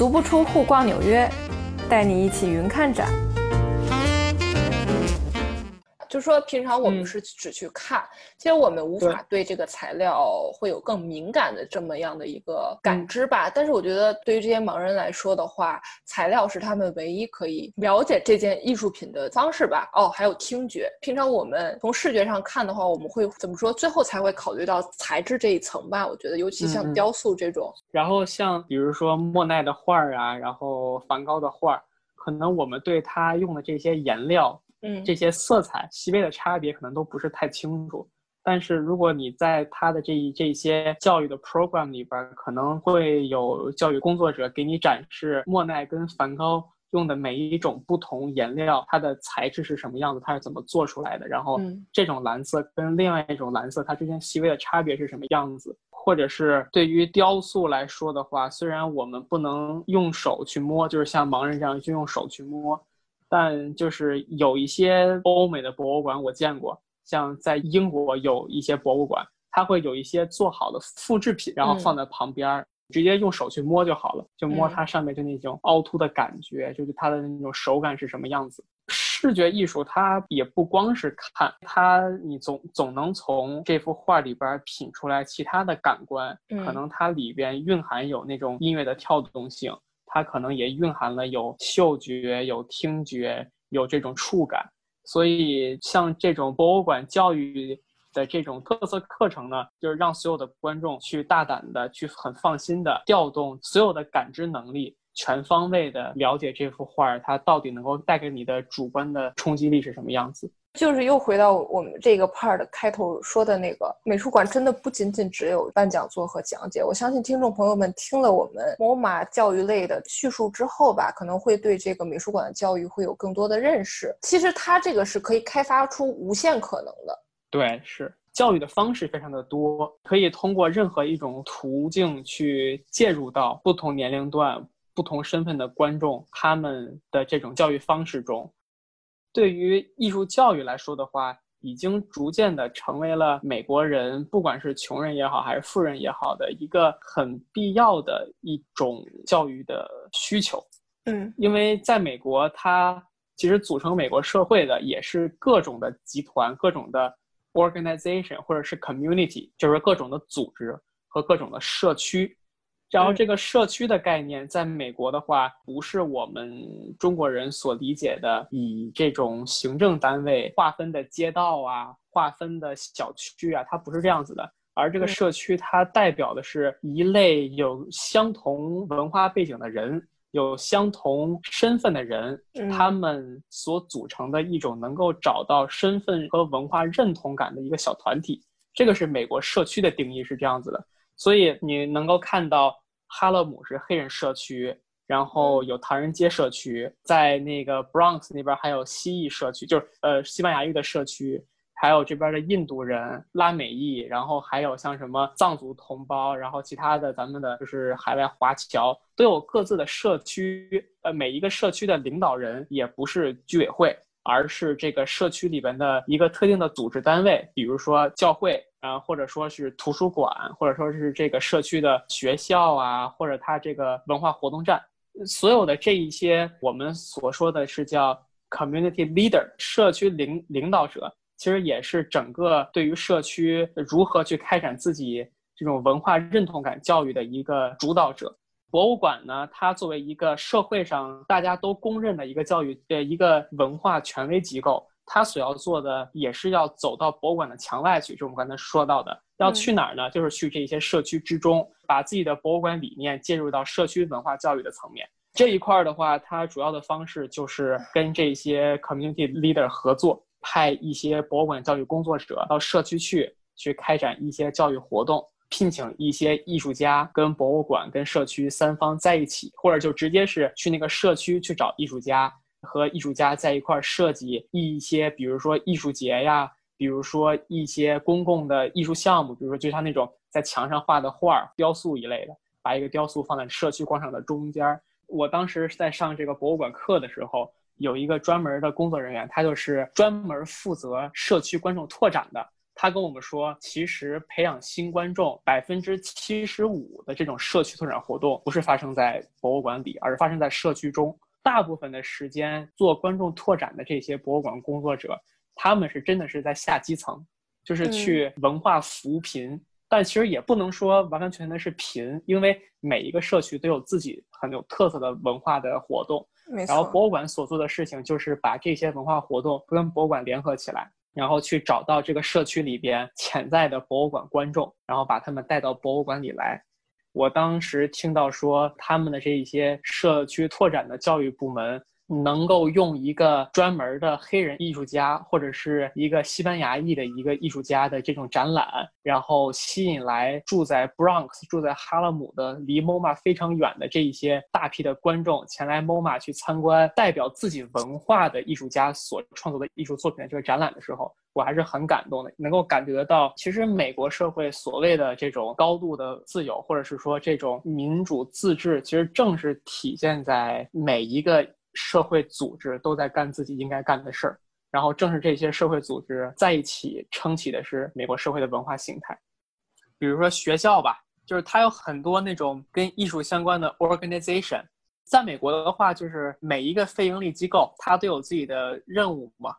足不出户逛纽约，带你一起云看展。就说平常我们是只去看，其实我们无法对这个材料会有更敏感的这么样的一个感知吧。但是我觉得对于这些盲人来说的话，材料是他们唯一可以了解这件艺术品的方式吧。哦，还有听觉。平常我们从视觉上看的话，我们会怎么说？最后才会考虑到材质这一层吧。我觉得，尤其像雕塑这种。然后像比如说莫奈的画儿啊，然后梵高的画儿，可能我们对他用的这些颜料。嗯，这些色彩细微的差别可能都不是太清楚，但是如果你在他的这一这些教育的 program 里边，可能会有教育工作者给你展示莫奈跟梵高用的每一种不同颜料，它的材质是什么样子，它是怎么做出来的，然后这种蓝色跟另外一种蓝色它之间细微的差别是什么样子，或者是对于雕塑来说的话，虽然我们不能用手去摸，就是像盲人这样就用手去摸。但就是有一些欧美的博物馆我见过，像在英国有一些博物馆，它会有一些做好的复制品，然后放在旁边，直接用手去摸就好了，就摸它上面就那种凹凸的感觉，就是它的那种手感是什么样子。视觉艺术它也不光是看它，你总总能从这幅画里边品出来其他的感官，可能它里边蕴含有那种音乐的跳动性。它可能也蕴含了有嗅觉、有听觉、有这种触感，所以像这种博物馆教育的这种特色课程呢，就是让所有的观众去大胆的、去很放心的调动所有的感知能力，全方位的了解这幅画儿，它到底能够带给你的主观的冲击力是什么样子。就是又回到我们这个 part 开头说的那个，美术馆真的不仅仅只有办讲座和讲解。我相信听众朋友们听了我们 MoMA 教育类的叙述之后吧，可能会对这个美术馆的教育会有更多的认识。其实它这个是可以开发出无限可能的。对，是教育的方式非常的多，可以通过任何一种途径去介入到不同年龄段、不同身份的观众他们的这种教育方式中。对于艺术教育来说的话，已经逐渐的成为了美国人，不管是穷人也好，还是富人也好的一个很必要的一种教育的需求。嗯，因为在美国，它其实组成美国社会的也是各种的集团、各种的 organization 或者是 community，就是各种的组织和各种的社区。然后这个社区的概念，在美国的话，不是我们中国人所理解的以这种行政单位划分的街道啊、划分的小区啊，它不是这样子的。而这个社区，它代表的是一类有相同文化背景的人、有相同身份的人，他们所组成的一种能够找到身份和文化认同感的一个小团体。这个是美国社区的定义是这样子的。所以你能够看到。哈勒姆是黑人社区，然后有唐人街社区，在那个 Bronx 那边还有西裔社区，就是呃西班牙裔的社区，还有这边的印度人、拉美裔，然后还有像什么藏族同胞，然后其他的咱们的就是海外华侨都有各自的社区，呃每一个社区的领导人也不是居委会。而是这个社区里边的一个特定的组织单位，比如说教会啊，或者说是图书馆，或者说是这个社区的学校啊，或者它这个文化活动站，所有的这一些我们所说的是叫 community leader，社区领领导者，其实也是整个对于社区如何去开展自己这种文化认同感教育的一个主导者。博物馆呢，它作为一个社会上大家都公认的一个教育呃一个文化权威机构，它所要做的也是要走到博物馆的墙外去，就我们刚才说到的，要去哪儿呢？就是去这些社区之中，把自己的博物馆理念介入到社区文化教育的层面。这一块儿的话，它主要的方式就是跟这些 community leader 合作，派一些博物馆教育工作者到社区去，去开展一些教育活动。聘请一些艺术家跟博物馆跟社区三方在一起，或者就直接是去那个社区去找艺术家，和艺术家在一块儿设计一些，比如说艺术节呀，比如说一些公共的艺术项目，比如说就像那种在墙上画的画、雕塑一类的，把一个雕塑放在社区广场的中间。我当时在上这个博物馆课的时候，有一个专门的工作人员，他就是专门负责社区观众拓展的。他跟我们说，其实培养新观众百分之七十五的这种社区拓展活动，不是发生在博物馆里，而是发生在社区中。大部分的时间做观众拓展的这些博物馆工作者，他们是真的是在下基层，就是去文化扶贫。但其实也不能说完完全全的是贫，因为每一个社区都有自己很有特色的文化的活动。然后博物馆所做的事情就是把这些文化活动跟博物馆联合起来。然后去找到这个社区里边潜在的博物馆观众，然后把他们带到博物馆里来。我当时听到说，他们的这一些社区拓展的教育部门。能够用一个专门的黑人艺术家，或者是一个西班牙裔的一个艺术家的这种展览，然后吸引来住在 Bronx、住在哈勒姆的离 MoMA 非常远的这一些大批的观众前来 MoMA 去参观代表自己文化的艺术家所创作的艺术作品的这个展览的时候，我还是很感动的，能够感觉得到，其实美国社会所谓的这种高度的自由，或者是说这种民主自治，其实正是体现在每一个。社会组织都在干自己应该干的事儿，然后正是这些社会组织在一起撑起的是美国社会的文化形态。比如说学校吧，就是它有很多那种跟艺术相关的 organization。在美国的话，就是每一个非营利机构它都有自己的任务嘛。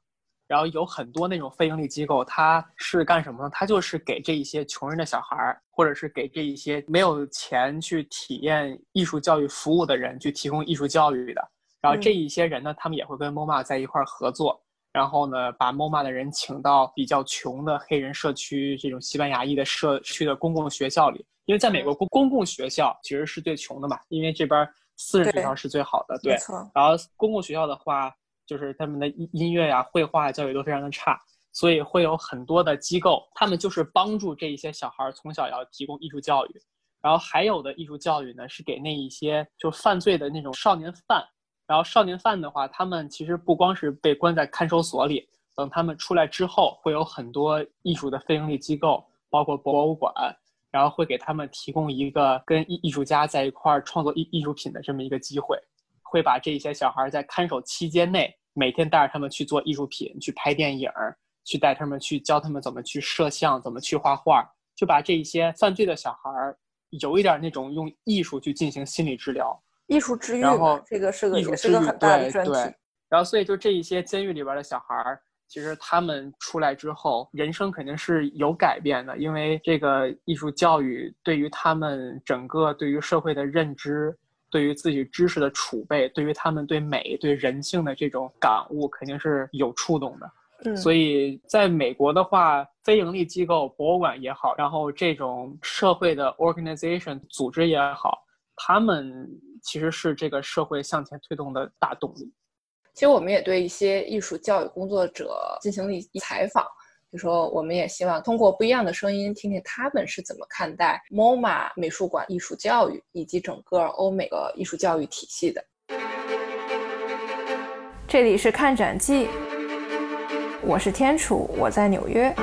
然后有很多那种非营利机构，它是干什么呢？它就是给这一些穷人的小孩儿，或者是给这一些没有钱去体验艺术教育服务的人去提供艺术教育的。然后这一些人呢，他们也会跟 MoMA 在一块儿合作，然后呢，把 MoMA 的人请到比较穷的黑人社区这种西班牙裔的社区的公共学校里，因为在美国公公共学校其实是最穷的嘛，因为这边私人学校是最好的，对。然后公共学校的话，就是他们的音音乐呀、绘画教育都非常的差，所以会有很多的机构，他们就是帮助这一些小孩从小要提供艺术教育，然后还有的艺术教育呢，是给那一些就犯罪的那种少年犯。然后少年犯的话，他们其实不光是被关在看守所里，等他们出来之后，会有很多艺术的非营利机构，包括博物馆，然后会给他们提供一个跟艺艺术家在一块儿创作艺艺术品的这么一个机会，会把这些小孩在看守期间内，每天带着他们去做艺术品，去拍电影，去带他们去教他们怎么去摄像，怎么去画画，就把这些犯罪的小孩有一点那种用艺术去进行心理治疗。艺术治愈，然后这个是个也是个很大的专题。然后，所以就这一些监狱里边的小孩儿，其实他们出来之后，人生肯定是有改变的，因为这个艺术教育对于他们整个对于社会的认知，对于自己知识的储备，对于他们对美、对人性的这种感悟，肯定是有触动的。嗯，所以在美国的话，非盈利机构、博物馆也好，然后这种社会的 organization 组织也好，他们。其实是这个社会向前推动的大动力。其实我们也对一些艺术教育工作者进行了一采访，就说我们也希望通过不一样的声音，听听他们是怎么看待 MoMA 美术馆艺术教育以及整个欧美的艺术教育体系的。这里是看展记，我是天楚，我在纽约。